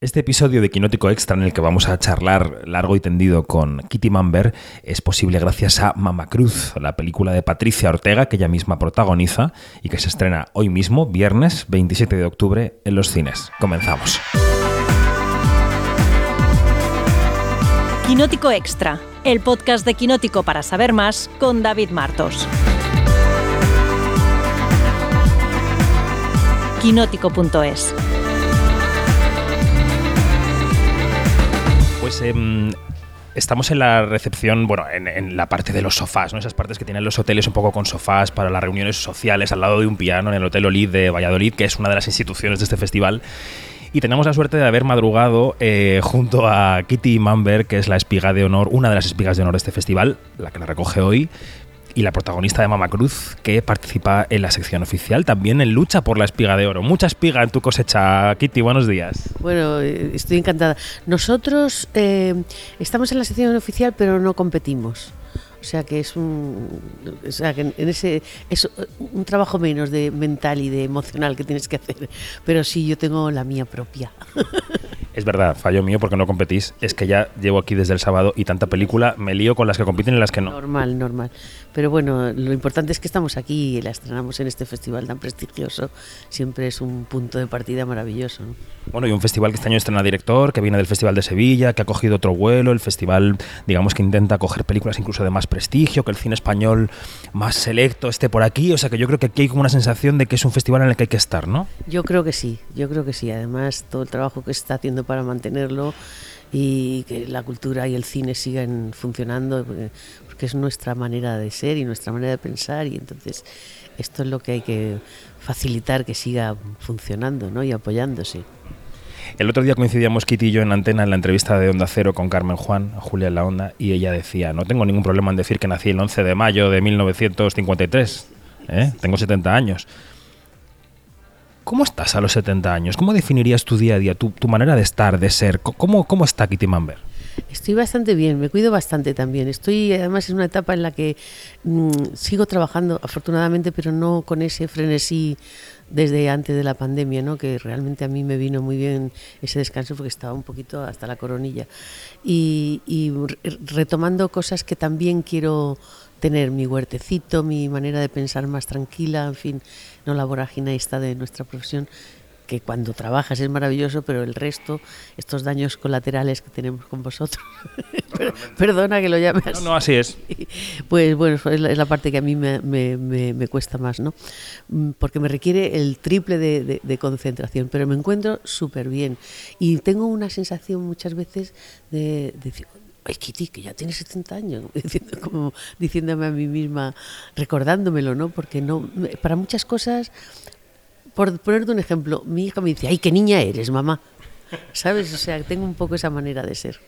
Este episodio de Quinótico Extra en el que vamos a charlar largo y tendido con Kitty Mamber es posible gracias a Mama Cruz, la película de Patricia Ortega que ella misma protagoniza y que se estrena hoy mismo, viernes 27 de octubre, en los cines. Comenzamos. Quinótico Extra, el podcast de Quinótico para saber más con David Martos. Quinótico.es Pues em, estamos en la recepción, bueno, en, la parte de los sofás, ¿no? Esas partes que tienen los hoteles un poco con sofás para las reuniones sociales al lado de un piano en el Hotel Olid de Valladolid, que es una de las instituciones de este festival. Y tenemos la suerte de haber madrugado eh, junto a Kitty Mamber, que es la espiga de honor, una de las espigas de honor de este festival, la que la recoge hoy, y la protagonista de Mama Cruz, que participa en la sección oficial, también en lucha por la espiga de oro. Mucha espiga en tu cosecha, Kitty, buenos días. Bueno, eh, estoy encantada. Nosotros eh, estamos en la sección oficial, pero no competimos. O sea que es un, o sea que en ese es un trabajo menos de mental y de emocional que tienes que hacer. Pero sí, yo tengo la mía propia. Es verdad, fallo mío porque no competís. Es que ya llevo aquí desde el sábado y tanta película me lío con las que compiten y las que no. Normal, normal. Pero bueno, lo importante es que estamos aquí y la estrenamos en este festival tan prestigioso. Siempre es un punto de partida maravilloso. Bueno, y un festival que este año estrena director, que viene del Festival de Sevilla, que ha cogido otro vuelo. El festival, digamos que intenta coger películas incluso de más prestigio, que el cine español más selecto esté por aquí. O sea que yo creo que aquí hay como una sensación de que es un festival en el que hay que estar, ¿no? Yo creo que sí, yo creo que sí. Además, todo el trabajo que se está haciendo para mantenerlo y que la cultura y el cine sigan funcionando, porque es nuestra manera de ser y nuestra manera de pensar y entonces esto es lo que hay que facilitar que siga funcionando ¿no? y apoyándose. El otro día coincidíamos Kitty y yo en antena en la entrevista de Onda Cero con Carmen Juan, Julia en la Onda, y ella decía, no tengo ningún problema en decir que nací el 11 de mayo de 1953, ¿eh? tengo 70 años. ¿Cómo estás a los 70 años? ¿Cómo definirías tu día a día, tu, manera de estar, de ser? ¿Cómo, cómo está Kitty Mamber? Estoy bastante bien, me cuido bastante también. Estoy además en una etapa en la que mm, sigo trabajando, afortunadamente, pero no con ese frenesí desde antes de la pandemia, ¿no? que realmente a mí me vino muy bien ese descanso porque estaba un poquito hasta la coronilla. Y, retomando cosas que también quiero tener mi huertecito, mi manera de pensar más tranquila, en fin, no la vorágine esta de nuestra profesión, que cuando trabajas es maravilloso, pero el resto, estos daños colaterales que tenemos con vosotros, perdona que lo llame así. No, no, así es. Pues bueno, es la, parte que a mí me, me, me, cuesta más, ¿no? Mm, porque me requiere el triple de, de concentración, pero me encuentro súper bien. Y tengo una sensación muchas veces de, decir, ay Kitty, que ya tienes 70 años, como diciéndome a mí misma, recordándomelo, ¿no? Porque no, para muchas cosas, por ponerte un ejemplo, mi hija me dice, ay, qué niña eres, mamá. ¿Sabes? O sea, tengo un poco esa manera de ser.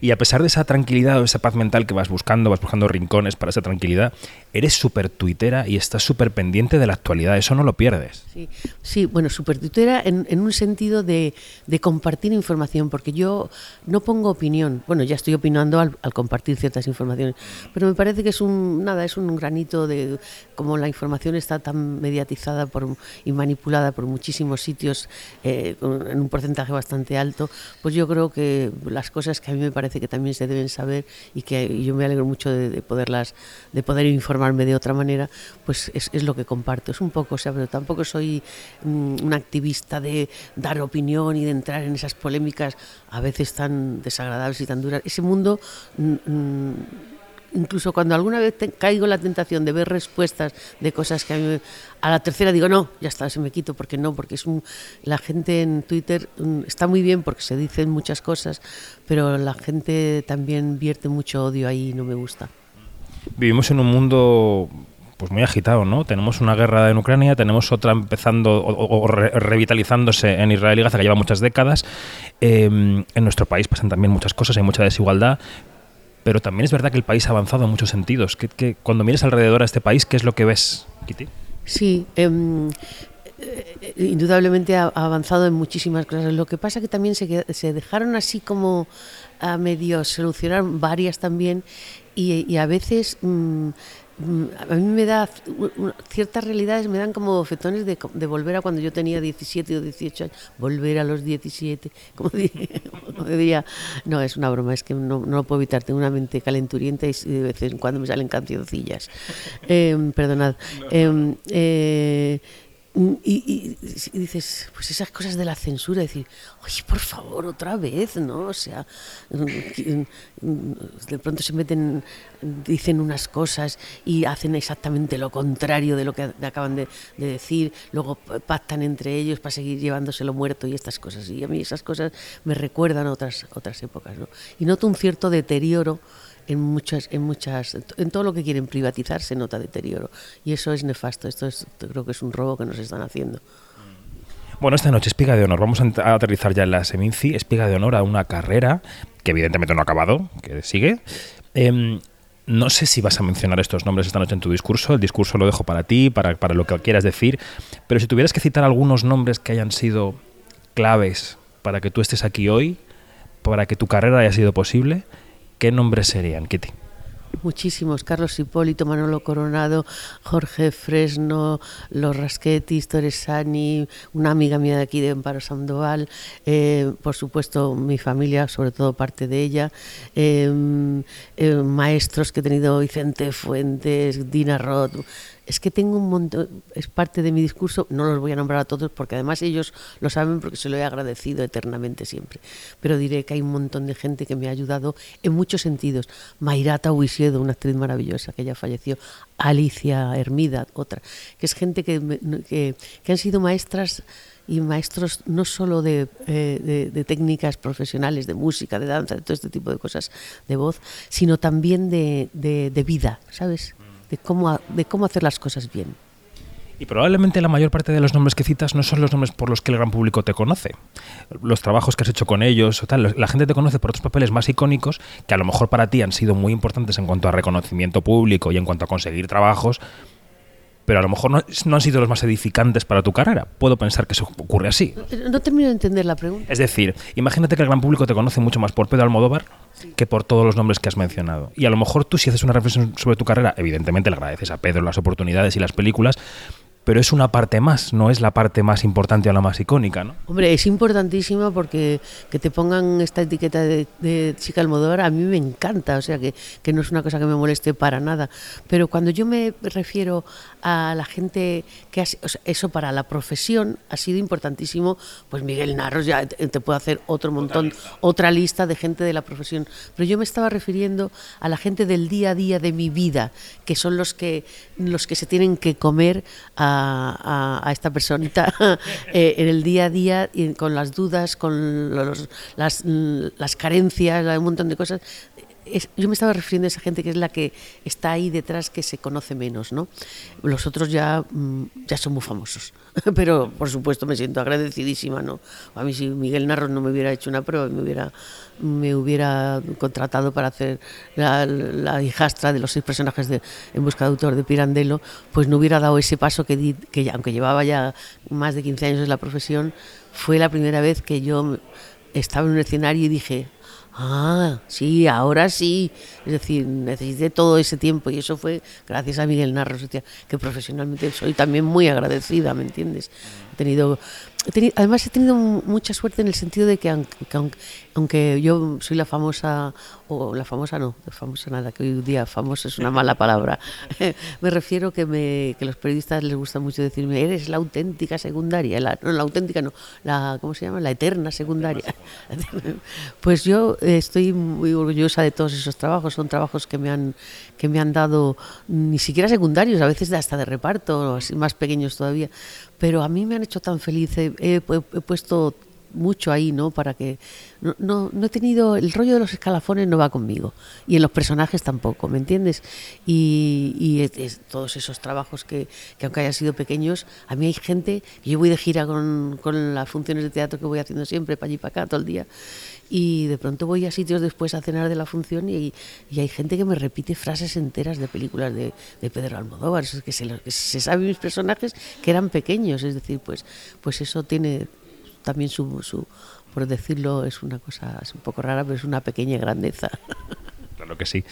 Y a pesar de esa tranquilidad o esa paz mental que vas buscando, vas buscando rincones para esa tranquilidad, eres súper tuitera y estás súper pendiente de la actualidad. Eso no lo pierdes. Sí, sí bueno, súper tuitera en, en, un sentido de, de, compartir información, porque yo no pongo opinión. Bueno, ya estoy opinando al, al, compartir ciertas informaciones, pero me parece que es un, nada, es un granito de como la información está tan mediatizada por, y manipulada por muchísimos sitios eh, en un porcentaje bastante alto, pues yo creo que las cosas que a mí me parecen que también se deben saber y que yo me alegro mucho de, poderlas, de poder informarme de otra manera, pues es, lo que comparto. Es un poco, o sea, pero tampoco soy mm, un activista de dar opinión y de entrar en esas polémicas a veces tan desagradables y tan duras. Ese mundo mm, mm, incluso cuando alguna vez caigo en la tentación de ver respuestas de cosas que a a la tercera digo no ya está se me quito porque no porque es un la gente en Twitter mm, está muy bien porque se dicen muchas cosas pero la gente también vierte mucho odio ahí y no me gusta vivimos en un mundo pues muy agitado, ¿no? Tenemos una guerra en Ucrania, tenemos otra empezando o, revitalizándose en Israel y Gaza que lleva muchas décadas. Em, en nuestro país pasan también muchas cosas, hay mucha desigualdad, pero también es verdad que el país ha avanzado en muchos sentidos. Que, cuando mires alrededor a este país, ¿qué es lo que ves, Kitty? Sí, em, eh, indudablemente ha, avanzado en muchísimas cosas. Lo que pasa que también se, se dejaron así como a medio solucionar varias también y, a veces... Mm, mm, a mí me da ciertas realidades me dan como fetones de, de, volver a cuando yo tenía 17 o 18 años, volver a los 17, como, diría, no, es una broma, es que no, no, lo puedo evitar, tengo una mente calenturienta y de vez en cuando me salen cancioncillas. Eh, perdonad. Em, eh, y, dices, pues esas cosas de la censura, decir, oye, por favor, otra vez, ¿no? O sea, de pronto se meten, dicen unas cosas y hacen exactamente lo contrario de lo que acaban de, decir, luego pactan entre ellos para seguir llevándoselo muerto y estas cosas. Y a mí esas cosas me recuerdan otras, otras épocas, ¿no? Y noto un cierto deterioro en muchas, en muchas, en todo lo que quieren privatizar se nota deterioro y eso es nefasto. Esto es, creo que es un robo que nos están haciendo. Bueno, esta noche Espiga de Honor. Vamos a aterrizar ya en la Seminci. Espiga de Honor a una carrera que evidentemente no ha acabado, que sigue. Em, no sé si vas a mencionar estos nombres esta noche en tu discurso. El discurso lo dejo para ti, para, para lo que quieras decir. Pero si tuvieras que citar algunos nombres que hayan sido claves para que tú estés aquí hoy, para que tu carrera haya sido posible, ¿qué nombres serían, Kitty? Muchísimos, Carlos Hipólito, Manolo Coronado, Jorge Fresno, Los Rasquetis, Torresani, una amiga mía de aquí de Amparo Sandoval, eh, por supuesto mi familia, sobre todo parte de ella, eh, eh, maestros que he tenido, Vicente Fuentes, Dina Roth, es que tengo un montón, es parte de mi discurso, no los voy a nombrar a todos porque además ellos lo saben porque se lo he agradecido eternamente siempre, pero diré que hay un montón de gente que me ha ayudado en muchos sentidos. Mayrata Huisiedo, una actriz maravillosa que ya falleció, Alicia Hermida, otra, que es gente que, que, han sido maestras y maestros no solo de, eh, de, técnicas profesionales, de música, de danza, de todo este tipo de cosas de voz, sino también de, de vida, ¿sabes? De cómo, de cómo hacer las cosas bien. Y probablemente la mayor parte de los nombres que citas no son los nombres por los que el gran público te conoce. Los trabajos que has hecho con ellos o tal. La gente te conoce por otros papeles más icónicos que a lo mejor para ti han sido muy importantes en cuanto a reconocimiento público y en cuanto a conseguir trabajos, pero a lo mejor no, han sido los más edificantes para tu carrera. Puedo pensar que eso ocurre así. No, termino de entender la pregunta. Es decir, imagínate que el gran público te conoce mucho más por Pedro Almodóvar que por todos los nombres que has mencionado. Y a lo mejor tú si haces una reflexión sobre tu carrera, evidentemente le agradeces a Pedro las oportunidades y las películas, pero es una parte más, no es la parte más importante o la más icónica, ¿no? Hombre, es importantísima porque que te pongan esta etiqueta de, chica almodóvar a mí me encanta, o sea que, que, no es una cosa que me moleste para nada. Pero cuando yo me refiero a la gente que hace, eso para la profesión ha sido importantísimo, pues Miguel Narros ya te, puedo hacer otro montón, otra lista. otra lista de gente de la profesión. Pero yo me estaba refiriendo a la gente del día a día de mi vida, que son los que, los que se tienen que comer a a, esta personita eh, en el día a día y con las dudas, con las, las carencias, un montón de cosas yo me estaba refiriendo a esa gente que es la que está ahí detrás que se conoce menos, ¿no? Los otros ya, mm, ya son muy famosos, pero por supuesto me siento agradecidísima, ¿no? A mí si Miguel Narros no me hubiera hecho una prueba, me hubiera, me hubiera contratado para hacer la, hijastra de los seis personajes de En busca de autor de Pirandello, pues no hubiera dado ese paso que, que aunque llevaba ya más de 15 años en la profesión, fue la primera vez que yo estaba en un escenario y dije, Ah, sí, ahora sí. Es decir, necesité todo ese tiempo y eso fue gracias a Miguel Narros, que profesionalmente soy también muy agradecida, ¿me entiendes? He tenido además he tenido mucha suerte en el sentido de que aunque, yo soy la famosa, o la famosa no, famosa nada, que hoy día famosa es una mala palabra, me refiero que, me, que los periodistas les gusta mucho decirme, eres la auténtica secundaria, la, no la auténtica no, la, ¿cómo se llama? La eterna secundaria. pues yo estoy muy orgullosa de todos esos trabajos, son trabajos que me han, que me han dado ni siquiera secundarios, a veces hasta de reparto, así más pequeños todavía, pero a mí me han hecho tan feliz, he, puesto mucho ahí, ¿no? Para que no, no, he tenido el rollo de los escalafones no va conmigo y en los personajes tampoco, ¿me entiendes? Y, todos esos trabajos que, que, aunque hayan sido pequeños, a mí hay gente yo voy de gira con, con las funciones de teatro que voy haciendo siempre para allí para acá todo el día y de pronto voy a sitios después a cenar de la función y, hay gente que me repite frases enteras de películas de, Pedro Almodóvar, es que se, se sabe mis personajes que eran pequeños, es decir, pues, pues eso tiene también su, su, por decirlo, es una cosa un poco rara, pero es una pequeña grandeza. Claro que sí.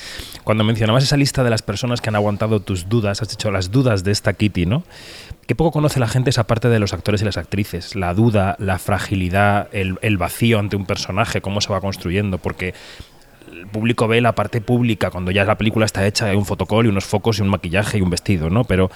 Cuando mencionabas esa lista de las personas que han aguantado tus dudas, has dicho las dudas de esta Kitty, ¿no? Qué poco conoce la gente esa parte de los actores y las actrices, la duda, la fragilidad, el, el vacío ante un personaje, cómo se va construyendo, porque el público ve la parte pública cuando ya la película está hecha, hay un fotocall y unos focos y un maquillaje y un vestido, ¿no? Pero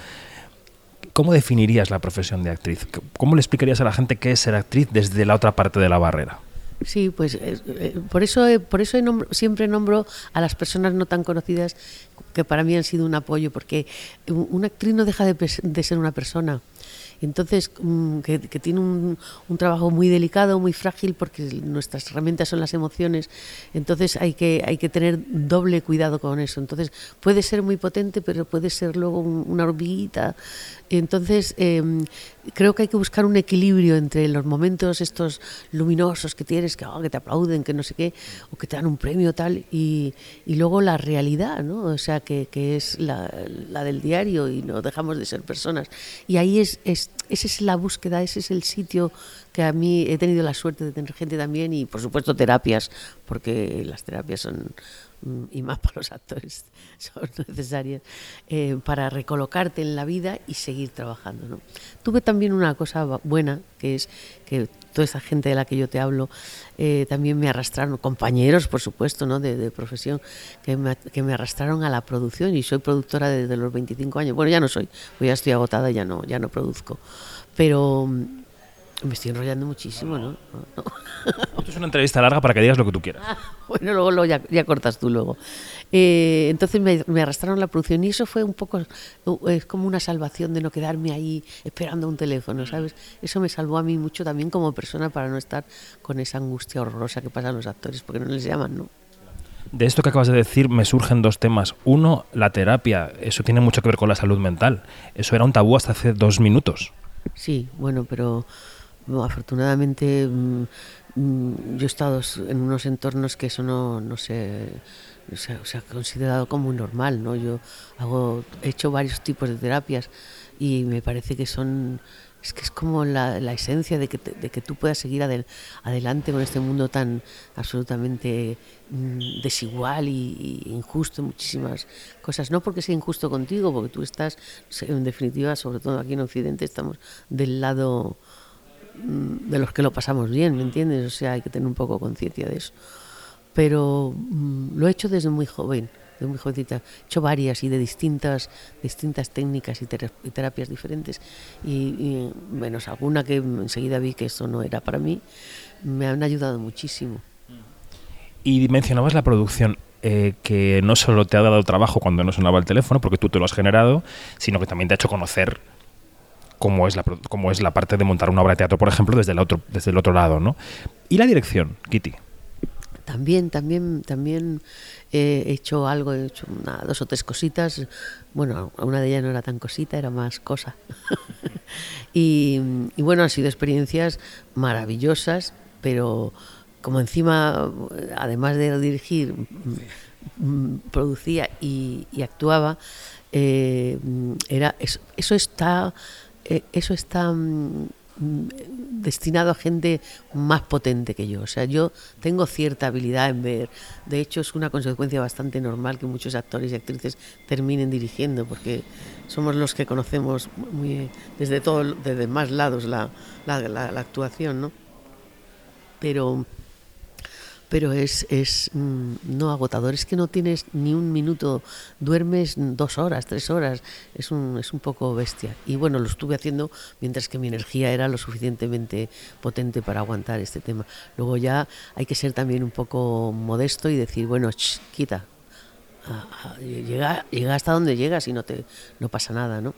¿cómo definirías la profesión de actriz? ¿Cómo le explicarías a la gente qué es ser actriz desde la otra parte de la barrera? Sí, pues eh, eh, por eso, por eso siempre nombro a las personas no tan conocidas que para mí han sido un apoyo, porque un- una actriz no deja de ser una persona. Entonces, mm, que, que tiene un, un trabajo muy delicado, muy frágil, porque nuestras herramientas son las emociones. Entonces, hay que, hay que tener doble cuidado con eso. Entonces, puede ser muy potente, pero puede ser luego un- una hormiguita. Entonces, em, creo que hay que buscar un equilibrio entre los momentos estos luminosos que tienes, que, oh, que te aplauden, que no sé qué, o que te dan un premio tal, y, y luego la realidad, ¿no? O sea, que, que es la, la del diario y no dejamos de ser personas. Y ahí es, es, esa es la búsqueda, ese es el sitio que a mí he tenido la suerte de tener gente también y, por supuesto, terapias, porque las terapias son y más para los actores son necesarias eh, para recolocarte en la vida y seguir trabajando. ¿no? Tuve también una cosa buena, que es que toda esa gente de la que yo te hablo eh, también me arrastraron, compañeros por supuesto, ¿no? de, de profesión, que me, que me arrastraron a la producción y soy productora desde los 25 años. Bueno, ya no soy, pues ya estoy agotada, ya no, ya no produzco. Pero mm, me estoy enrollando muchísimo, ¿no? No. Esto es una entrevista larga para que digas lo que tú quieras. Bueno, luego lo, ya, ya cortas tú luego. Eh, entonces me, me arrastraron la producción y eso fue un poco, es como una salvación de no quedarme ahí esperando un teléfono, ¿sabes? Eso me salvó a mí mucho también como persona para no estar con esa angustia horrorosa que pasan los actores, porque no les llaman, ¿no? De esto que acabas de decir me surgen dos temas. Uno, la terapia. Eso tiene mucho que ver con la salud mental. Eso era un tabú hasta hace dos minutos. Sí, bueno, pero afortunadamente mm, mm, yo he estado en unos entornos que eso no, no se, se, ha considerado como normal, ¿no? Yo hago, he hecho varios tipos de terapias y me parece que son, es que es como la, la esencia de que, te- de que tú puedas seguir adel- adelante con este mundo tan absolutamente mm, desigual y, injusto en muchísimas cosas. No porque sea injusto contigo, porque tú estás, en definitiva, sobre todo aquí en Occidente, estamos del lado de los que lo pasamos bien, ¿me entiendes? O sea, hay que tener un poco conciencia de eso. Pero mm, lo he hecho desde muy joven, de muy jovencita. He hecho varias y de distintas, distintas técnicas y, tera- y terapias diferentes. Y, y menos alguna que enseguida vi que eso no era para mí, me han ayudado muchísimo. Y mencionabas la producción. eh, que no solo te ha dado trabajo cuando no sonaba el teléfono, porque tú te lo has generado, sino que también te ha hecho conocer cómo es la, cómo es la parte de montar una obra de teatro, por ejemplo, desde el otro, desde el otro lado. ¿no? Y la dirección, Kitty. También, también, también he hecho algo, he hecho una, dos o tres cositas. Bueno, una de ellas no era tan cosita, era más cosa. y, bueno, han sido experiencias maravillosas, pero como encima, además de dirigir, producía y, actuaba, eh, era eso, eso está, eh, eso está mm, mm, destinado a gente más potente que yo. O sea, yo tengo cierta habilidad en ver. De hecho, es una consecuencia bastante normal que muchos actores y actrices terminen dirigiendo, porque somos los que conocemos muy, desde todo, desde más lados la, la, la- la actuación, ¿no? Pero pero es, es mm, no agotador, es que no tienes ni un minuto, duermes dos horas, tres horas, es un, es un poco bestia. Y bueno, lo estuve haciendo mientras que mi energía era lo suficientemente potente para aguantar este tema. Luego ya hay que ser también un poco modesto y decir, bueno, ch, quita, Ah, ah, llega, llega hasta donde llegas y no, te, no pasa nada, ¿no?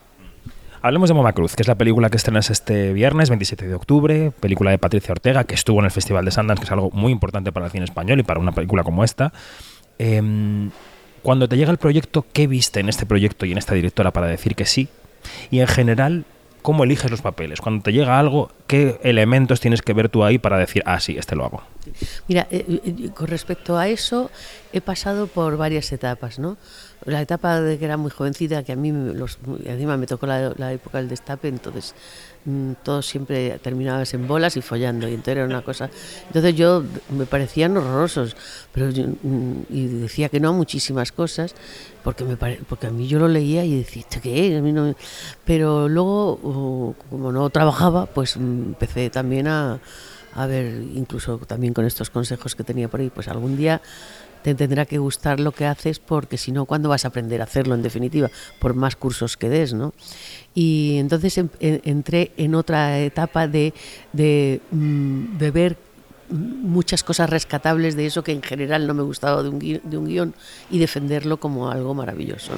Hablemos de Mama Cruz, que es la película que estrenas este viernes, 27 de octubre, película de Patricia Ortega, que estuvo en el Festival de Sundance, que es algo muy importante para el cine español y para una película como esta. Em, cuando te llega el proyecto, ¿qué viste en este proyecto y en esta directora para decir que sí? Y en general, ¿cómo eliges los papeles? Cuando te llega algo, ¿qué elementos tienes que ver tú ahí para decir, ah, sí, este lo hago? Mira, eh, eh, con respecto a eso, he pasado por varias etapas, ¿no? La etapa de que era muy jovencita, que a mí los, encima me tocó la, la época del destape, entonces mm, todo siempre terminabas en bolas y follando, y entonces era una cosa. Entonces yo me parecían horrorosos, pero mm, y decía que no a muchísimas cosas, porque me porque a mí yo lo leía y decía, ¿esto qué A mí no Pero luego, como no trabajaba, pues mm, empecé también a a ver, incluso también con estos consejos que tenía por ahí, pues algún día te tendrá que gustar lo que haces porque si no, ¿cuándo vas a aprender a hacerlo en definitiva? Por más cursos que des, ¿no? Y entonces entré en otra etapa de, de, mm, de, ver muchas cosas rescatables de eso que en general no me gustaba de un, guion, de un guion y defenderlo como algo maravilloso.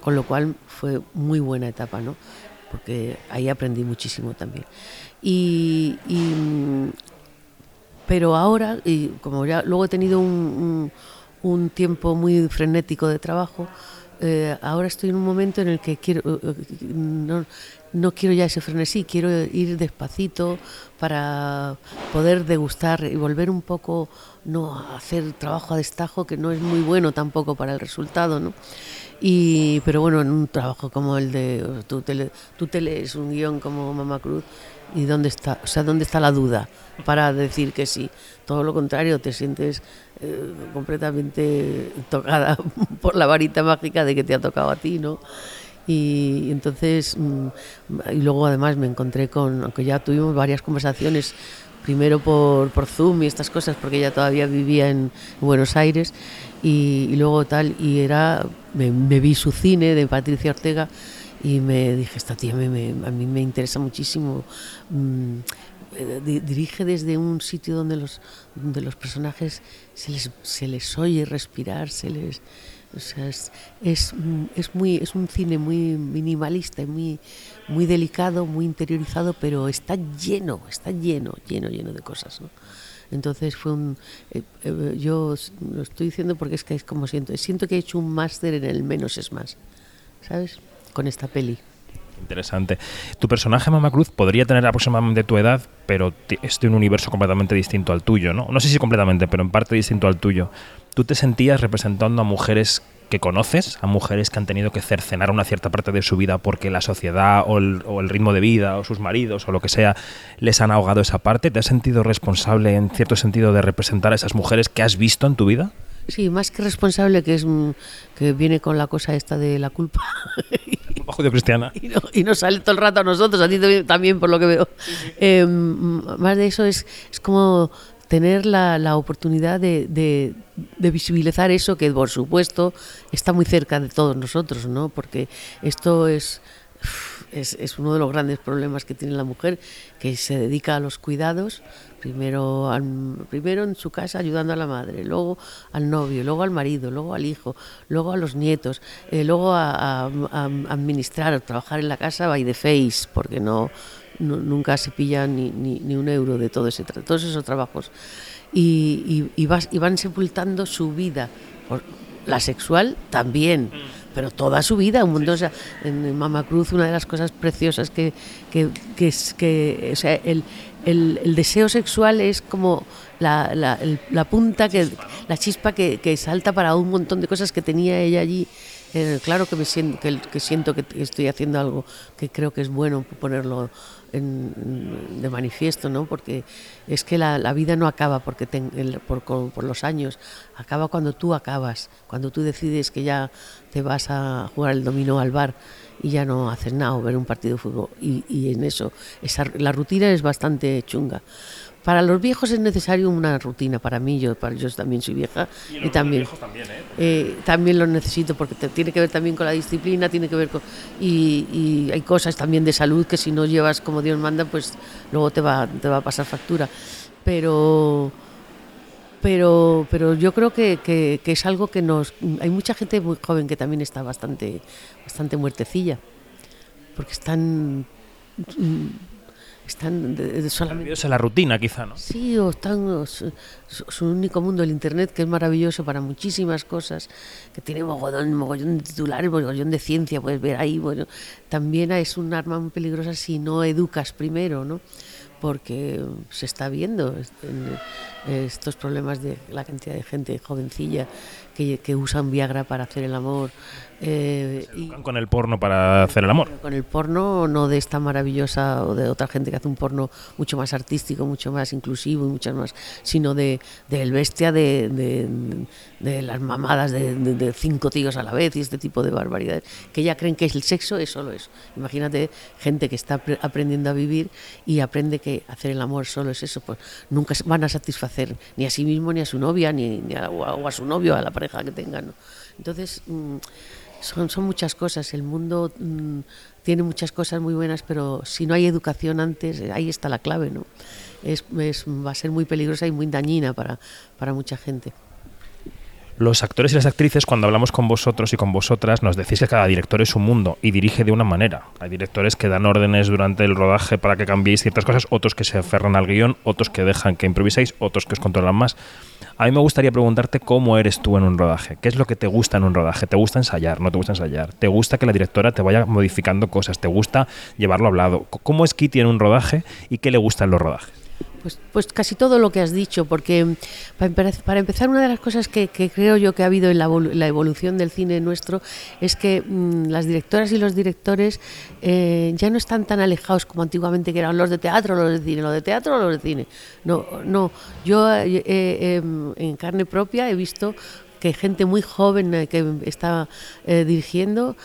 Con lo cual fue muy buena etapa, ¿no? Porque ahí aprendí muchísimo también. Y, y, pero ahora, y como ya luego he tenido un, un, tiempo muy frenético de trabajo, eh, ahora estoy en un momento en el que quiero, eh, no, no, quiero ya ese frenesí, quiero ir despacito para poder degustar y volver un poco, no a hacer trabajo a destajo, que no es muy bueno tampoco para el resultado, ¿no? Y, pero bueno, en un trabajo como el de, tú te, tú te lees un guion como Mamá Cruz y dónde está, o sea, dónde está la duda para decir que sí. Todo lo contrario, te sientes eh, completamente tocada por la varita mágica de que te ha tocado a ti, ¿no? Y, entonces, mm, y luego además me encontré con, aunque ya tuvimos varias conversaciones, primero por, por Zoom y estas cosas, porque ella todavía vivía en Buenos Aires, y, luego tal, y era, me, me vi su cine de Patricia Ortega, y me dije, esta tía me, a mí me interesa muchísimo. Mm, eh, dirige desde un sitio donde los, donde los personajes se les, se les oye respirar, se les, o sea, es, es, mm, es, muy, es un cine muy minimalista y muy, muy delicado, muy interiorizado, pero está lleno, está lleno, lleno, lleno de cosas. Entonces fue un... Eh, eh, yo lo estoy diciendo porque es que es como siento. Siento que he hecho un máster en el menos es más. ¿Sabes? Con esta peli. Interesante. Tu personaje, Mama Cruz, podría tener aproximadamente tu edad, pero es de un universo completamente distinto al tuyo, ¿no? No sé si completamente, pero en parte distinto al tuyo. ¿Tú te sentías representando a mujeres que conoces, a mujeres que han tenido que cercenar una cierta parte de su vida porque la sociedad o el, o el, ritmo de vida o sus maridos o lo que sea les han ahogado esa parte? ¿Te has sentido responsable en cierto sentido de representar a esas mujeres que has visto en tu vida? Sí, más que responsable, que es que viene con la cosa esta de la culpa. cristiana. Y no, y no sale todo el rato a nosotros, a ti también, por lo que veo. Eh, más de eso es, es como tener la, la oportunidad de, de, de, visibilizar eso que, por supuesto, está muy cerca de todos nosotros, ¿no? Porque esto es es, es, uno de los grandes problemas que tiene la mujer, que se dedica a los cuidados, primero, al, primero en su casa ayudando a la madre, luego al novio, luego al marido, luego al hijo, luego a los nietos, eh, luego a, administrar, trabajar en la casa by the face, porque no, nunca se pilla ni, ni, ni, un euro de todo ese, todos esos trabajos. Y, van sepultando su vida, la sexual también. Pero toda su vida, un mundo, en Mama Cruz una de las cosas preciosas que, que, que es que, o sea, el, el, el, deseo sexual es como la, punta, que, la chispa que, que, salta para un montón de cosas que tenía ella allí. Eh, claro que me siento que, que siento que estoy haciendo algo que creo que es bueno ponerlo en, de manifiesto, ¿no? Porque es que la, la vida no acaba porque el, por, por, los años, acaba cuando tú acabas, cuando tú decides que ya te vas a jugar el dominó al bar y ya no haces nada o ver un partido de fútbol. Y, y en eso, esa, la rutina es bastante chunga. Para los viejos es necesario una rutina, para mí, yo, para, yo también soy vieja y, y también, también, ¿eh? eh, también lo necesito porque te, tiene que ver también con la disciplina, tiene que ver con... Y, y, hay cosas también de salud que si no llevas como Dios manda, pues luego te va, te va a pasar factura. Pero, pero, pero yo creo que, que, que es algo que nos... Hay mucha gente muy joven que también está bastante, bastante muertecilla, porque están están de, de solamente en la rutina quizá no sí o están o su, su, único mundo el internet que es maravilloso para muchísimas cosas que tiene mogollón, mogollón de titulares mogollón de ciencia puedes ver ahí bueno también es un arma muy peligrosa si no educas primero no porque se está viendo estos problemas de la cantidad de gente jovencilla que, que usan Viagra para hacer el amor. Eh, y con el porno para hacer el amor. Con el porno, no de esta maravillosa o de otra gente que hace un porno mucho más artístico, mucho más inclusivo y muchas más, sino de, del bestia de, de, las mamadas de, cinco tíos a la vez y este tipo de barbaridades, que ya creen que el sexo es solo eso. Imagínate gente que está aprendiendo a vivir y aprende que hacer el amor solo es eso, pues nunca van a satisfacer ni a sí mismo, ni a su novia, ni, ni a, o a su novio, a la pareja que tengan. Entonces, mm, son, son muchas cosas. El mundo mm, tiene muchas cosas muy buenas, pero si no hay educación antes, eh, ahí está la clave, ¿no? Es, va a ser muy peligrosa y muy dañina para, para mucha gente. Los actores y las actrices, cuando hablamos con vosotros y con vosotras, nos decís que cada director es un mundo y dirige de una manera. Hay directores que dan órdenes durante el rodaje para que cambiéis ciertas cosas, otros que se aferran al guion, otros que dejan que improviséis, otros que os controlan más. A mí me gustaría preguntarte cómo eres tú en un rodaje. ¿Qué es lo que te gusta en un rodaje? ¿Te gusta ensayar? ¿No te gusta ensayar? ¿Te gusta que la directora te vaya modificando cosas? ¿Te gusta llevarlo hablado? ¿Cómo es Kitty en un rodaje y qué le gusta en los rodajes? Pues, pues casi todo lo que has dicho, porque para, empezar, una de las cosas que, creo yo que ha habido en la, evolución del cine nuestro es que mm, las directoras y los directores eh, ya no están tan alejados como antiguamente que eran los de teatro, los de cine, los de teatro o los de cine. No, no. Yo eh, em, en carne propia he visto que gente muy joven eh, que está dirigiendo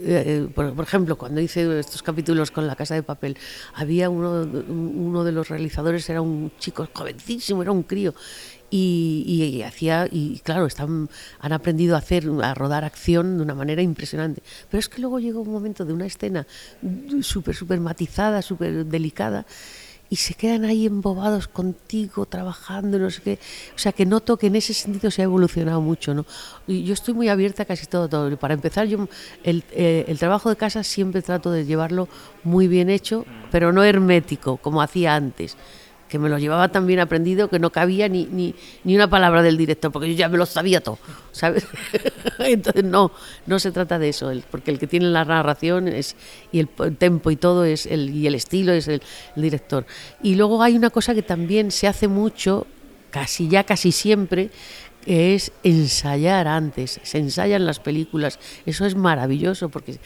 eh, por, ejemplo, cuando hice estos capítulos con La Casa de Papel, había uno, uno de los realizadores, era un chico jovencísimo, era un crío, y, hacía y claro están han aprendido a hacer a rodar acción de una manera impresionante. Pero es que luego llegó un momento de una escena súper súper matizada súper delicada y se quedan ahí embobados contigo, trabajando, no sé qué. O sea, que noto que en ese sentido se ha evolucionado mucho, ¿no? Y yo estoy muy abierta a casi todo, todo. Para empezar, yo el, eh, el trabajo de casa siempre trato de llevarlo muy bien hecho, pero no hermético, como hacía antes que me lo llevaba tan bien aprendido que no cabía ni, ni, ni, una palabra del director, porque yo ya me lo sabía todo, ¿sabes? Entonces no, no se trata de eso, porque el que tiene la narración es, y el tempo y todo es el, y el estilo es el, el director. Y luego hay una cosa que también se hace mucho, casi ya casi siempre, es ensayar antes, se ensayan las películas, eso es maravilloso porque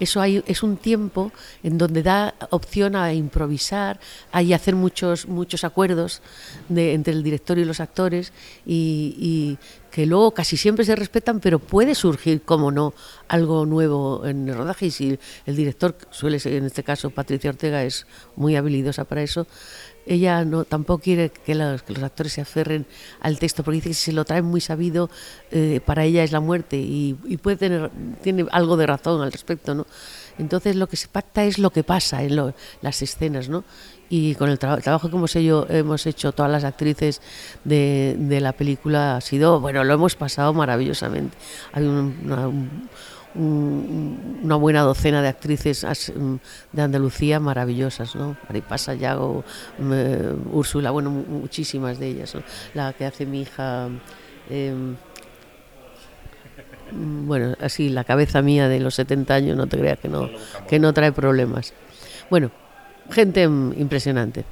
eso hay, es un tiempo en donde da opción a improvisar, a hacer muchos, muchos acuerdos entre el director y los actores y, que luego casi siempre se respetan, pero puede surgir, como no, algo nuevo en el rodaje. Y si el director, suele ser en este caso Patricia Ortega, es muy habilidosa para eso, ella no tampoco quiere que los, actores se aferren al texto porque dice que si se lo traen muy sabido eh, para ella es la muerte y, puede tener tiene algo de razón al respecto no entonces lo que se pacta es lo que pasa en las escenas no y con el trabajo que hemos hecho, hemos hecho todas las actrices de, la película ha sido bueno lo hemos pasado maravillosamente hay un, una buena docena de actrices de Andalucía maravillosas, ¿no? Maripasa, Yago, mm, Úrsula, bueno, muchísimas de ellas. La que hace mi hija, mm, bueno, así, la cabeza mía de los 70 años, no te creas que no, que no trae problemas. Bueno, gente impresionante.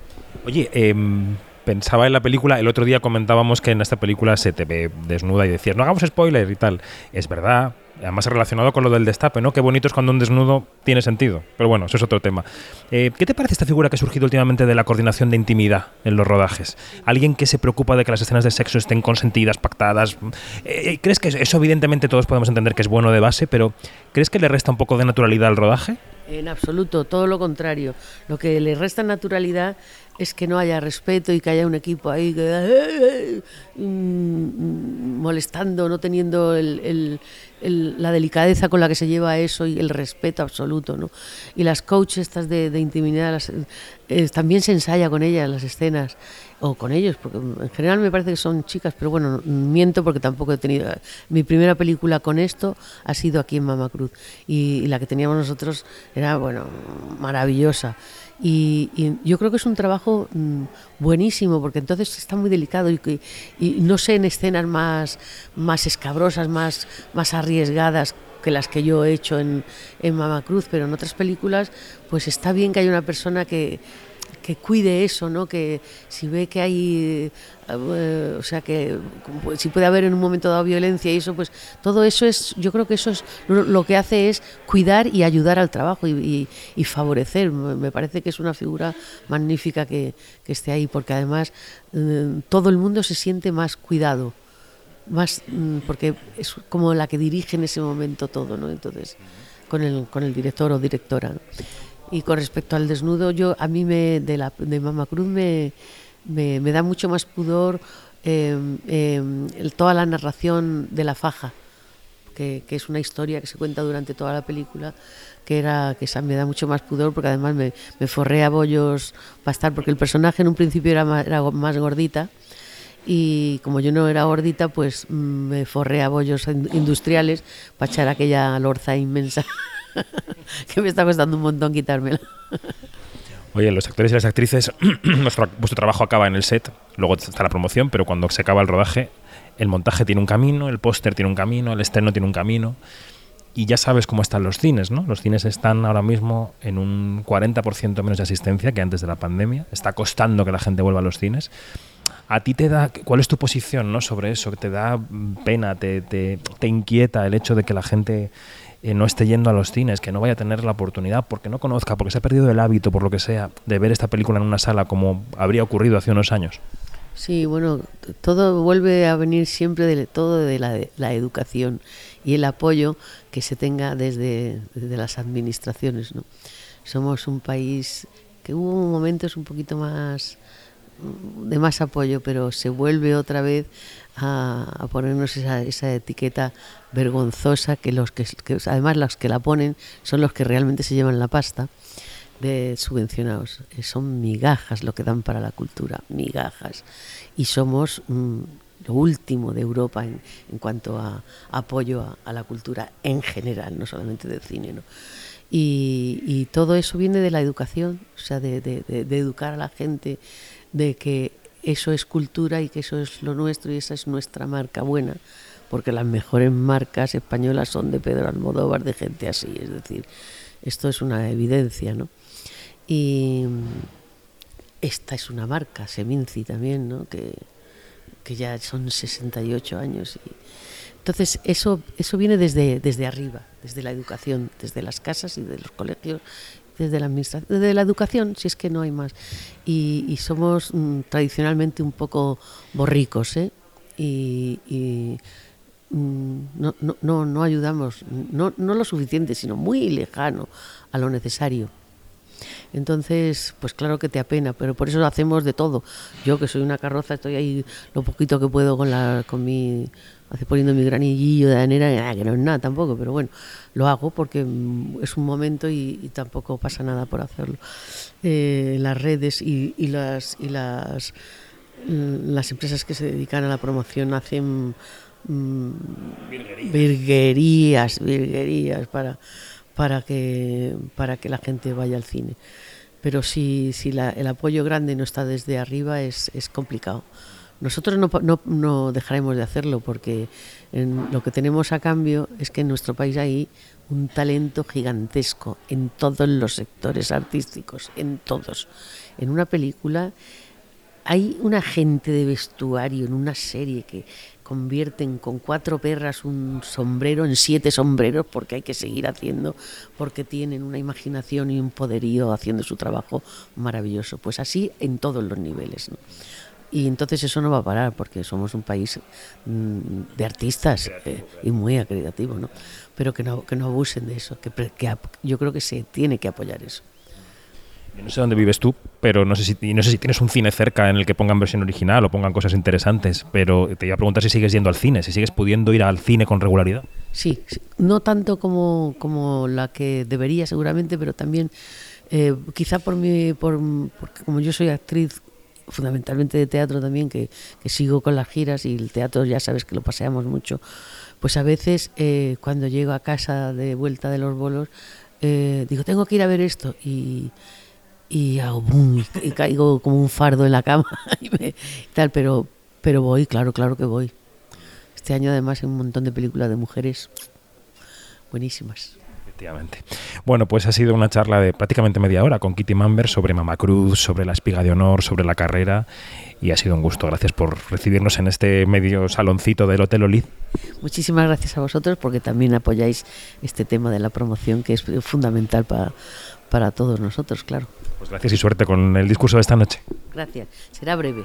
Oye, em, pensaba en la película, el otro día comentábamos que en esta película se te ve desnuda y decías, no hagamos spoiler y tal. Es verdad, además relacionado con lo del destape, ¿no? Qué bonito es cuando un desnudo tiene sentido. Pero bueno, eso es otro tema. Eh, ¿Qué te parece esta figura que ha surgido últimamente de la coordinación de intimidad en los rodajes? Alguien que se preocupa de que las escenas de sexo estén consentidas, pactadas. Eh, ¿Crees que eso evidentemente todos podemos entender que es bueno de base, pero ¿crees que le resta un poco de naturalidad al rodaje? En absoluto, todo lo contrario. Lo que le resta naturalidad es que no haya respeto y que haya un equipo ahí que, eh, eh, mm, molestando, no teniendo la delicadeza con la que se lleva eso y el respeto absoluto. ¿no? Y las coaches estas de, intimidad, eh, también se ensaya con ellas las escenas, o con ellos, porque en general me parece que son chicas, pero bueno, miento porque tampoco he tenido... Mi primera película con esto ha sido aquí en Mama Cruz y, y la que teníamos nosotros era, bueno, maravillosa. Y, yo creo que es un trabajo mm, buenísimo porque entonces está muy delicado y, no sé en escenas más, más escabrosas, más, más arriesgadas que las que yo he hecho en, en Mama Cruz, pero en otras películas pues está bien que haya una persona que, que cuide eso, ¿no? Que si ve que hay, eh, o sea, que si puede haber en un momento dado violencia y eso, pues todo eso es, yo creo que eso es lo, que hace es cuidar y ayudar al trabajo y, favorecer. Me parece que es una figura magnífica que, esté ahí, porque además eh, todo el mundo se siente más cuidado, más mm, porque es como la que dirige en ese momento todo, ¿no? Entonces, con el, con el director o directora. Y con respecto al desnudo, yo a mí me, de, la, de Mama Cruz me, me, da mucho más pudor em, toda la narración de la faja, que, que, es una historia que se cuenta durante toda la película, que era que esa me da mucho más pudor porque además me, forré a bollos para estar, porque el personaje en un principio era más, era más gordita y como yo no era gordita, pues mm, me forré a bollos industriales para echar aquella lorza inmensa. que me está costando un montón quitármela. Oye, los actores y las actrices, vuestro trabajo acaba en el set, luego está la promoción, pero cuando se acaba el rodaje, el montaje tiene un camino, el póster tiene un camino, el estreno tiene un camino. Y ya sabes cómo están los cines, ¿no? Los cines están ahora mismo en un 40% menos de asistencia que antes de la pandemia. Está costando que la gente vuelva a los cines. ¿A ti te da, cuál es tu posición ¿no? sobre eso? ¿Te da pena, te, te, te inquieta el hecho de que la gente eh, no esté yendo a los cines, que no vaya a tener la oportunidad, porque no conozca, porque se ha perdido el hábito, por lo que sea, de ver esta película en una sala como habría ocurrido hace unos años? Sí, bueno, todo vuelve a venir siempre de todo de la, educación y el apoyo que se tenga desde, desde, las administraciones. ¿no? Somos un país que hubo momentos un poquito más de más apoyo, pero se vuelve otra vez a, ponernos esa, esa, etiqueta vergonzosa que los que, además los que la ponen son los que realmente se llevan la pasta de subvencionados. Eh, son migajas lo que dan para la cultura, migajas. Y somos mm, lo último de Europa en, cuanto a apoyo a, la cultura en general, no solamente del cine. Y, y, todo eso viene de la educación, o sea, de, de, de educar a la gente de que eso es cultura y que eso es lo nuestro y esa es nuestra marca buena, porque las mejores marcas españolas son de Pedro Almodóvar, de gente así, es decir, esto es una evidencia, ¿no? Y esta es una marca, Seminci también, ¿no? Que, que ya son 68 años. Y, entonces, eso, eso viene desde, desde arriba, desde la educación, desde las casas y de los colegios desde la administración, desde la educación, si es que no hay más. Y, somos mm, tradicionalmente un poco borricos, ¿eh? Y, mm, no, no, no, ayudamos, no, no lo suficiente, sino muy lejano a lo necesario. Entonces, pues claro que te apena, pero por eso lo hacemos de todo. Yo que soy una carroza, estoy ahí lo poquito que puedo con, la, con mi hace poniendo mi granillillo de anera, que no es nada tampoco, pero bueno, lo hago porque mm, es un momento y, tampoco pasa nada por hacerlo. Eh, las redes y, las, y las, mm, las empresas que se dedican a la promoción hacen mm, virguerías, virguerías para, para, que, para que la gente vaya al cine. Pero si, si el apoyo grande no está desde arriba es, es complicado. Nosotros no, no, no, dejaremos de hacerlo porque lo que tenemos a cambio es que en nuestro país hay un talento gigantesco en todos los sectores artísticos, en todos. En una película hay una gente de vestuario en una serie que convierten con cuatro perras un sombrero en siete sombreros porque hay que seguir haciendo, porque tienen una imaginación y un poderío haciendo su trabajo maravilloso. Pues así en todos los niveles. Y entonces eso no va a parar porque somos un país mm, de artistas eh, y muy acreditativo, ¿no? Pero que no, que no abusen de eso, que, yo creo que se tiene que apoyar eso. No sé dónde vives tú, pero no sé, si, no sé si tienes un cine cerca en el que pongan versión original o pongan cosas interesantes, pero te iba a preguntar si sigues yendo al cine, si sigues pudiendo ir al cine con regularidad. Sí, no tanto como, como la que debería seguramente, pero también eh, quizá por mi, por, porque como yo soy actriz fundamentalmente de teatro también, que, sigo con las giras y el teatro ya sabes que lo paseamos mucho, pues a veces eh, cuando llego a casa de vuelta de los bolos, eh, digo, tengo que ir a ver esto y, y hago y, caigo como un fardo en la cama y, tal, pero, pero voy, claro, claro que voy. Este año además hay un montón de películas de mujeres buenísimas. Efectivamente. Bueno, pues ha sido una charla de prácticamente media hora con Kitty Mamber sobre Mama Cruz, sobre la espiga de honor, sobre la carrera y ha sido un gusto. Gracias por recibirnos en este medio saloncito del Hotel Olid. Muchísimas gracias a vosotros porque también apoyáis este tema de la promoción que es fundamental para, para todos nosotros, claro. Pues gracias y suerte con el discurso de esta noche. Gracias. Será breve.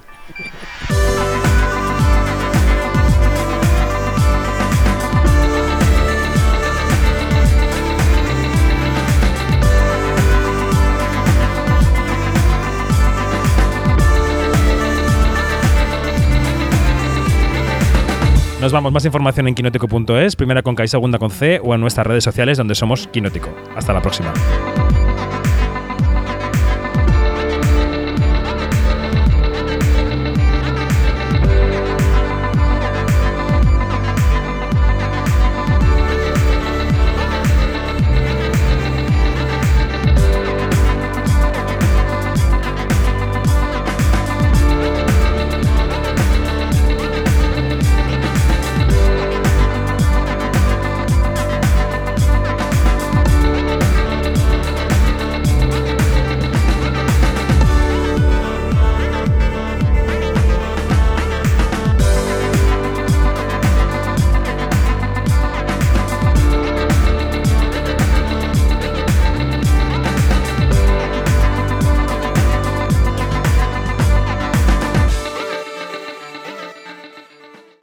Nos vamos, más información en quinótico.es, primera con K y segunda con C o en nuestras redes sociales donde somos Quinótico. Hasta la próxima.